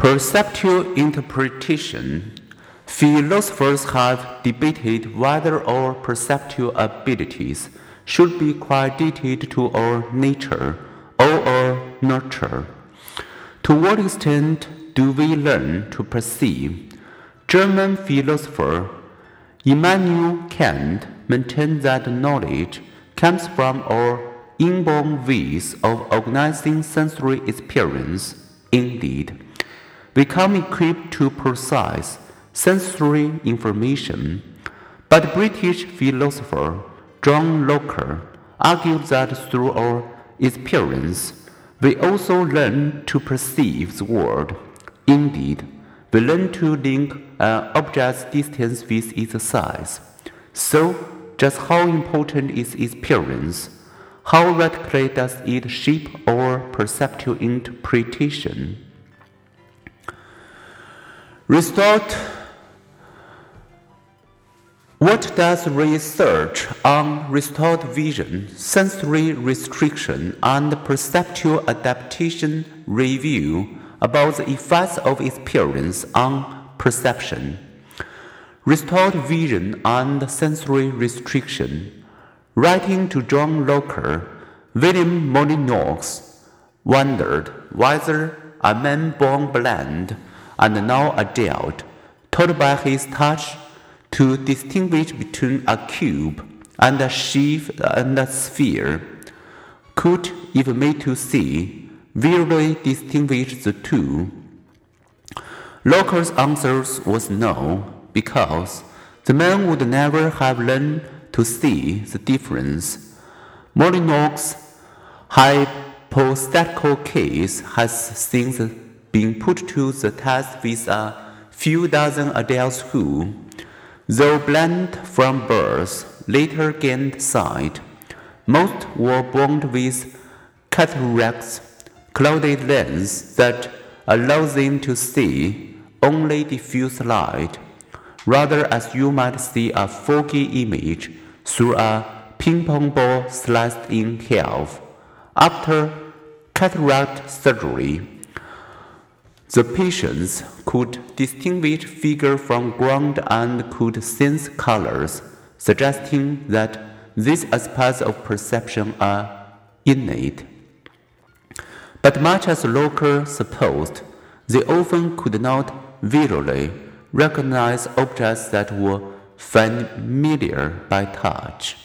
Perceptual interpretation. Philosophers have debated whether our perceptual abilities should be credited to our nature or our nurture. To what extent do we learn to perceive? German philosopher Immanuel Kant maintained that knowledge comes from our inborn ways of organizing sensory experience. Indeed, we come equipped to process sensory information. But British philosopher John Locke argued that through our experience, we also learn to perceive the world. Indeed, we learn to link an object's distance with its size. So, just how important is experience? How radically does it shape our perceptual interpretation? Restored what does research on restored vision, sensory restriction, and perceptual adaptation reveal about the effects of experience on perception? Restored vision and sensory restriction. Writing to John Locke, William Molyneux wondered whether a man born blind and now a adult, taught by his touch to distinguish between a cube and a sheaf and a sphere, could, if made to see, vividly distinguish the two? Locke's answer was no, because the man would never have learned to see the difference. Molyneux' hypothetical case has since been put to the test with a few dozen adults who, Though blind from birth, later gained sight. Most were born with cataracts, clouded lens that allow them to see only diffuse light, rather as you might see a foggy image through a ping pong ball sliced in half. After cataract surgery, the patients could distinguish figure from ground and could sense colors, suggesting that these aspects of perception are innate. But much as Locke supposed, they often could not visually recognize objects that were familiar by touch.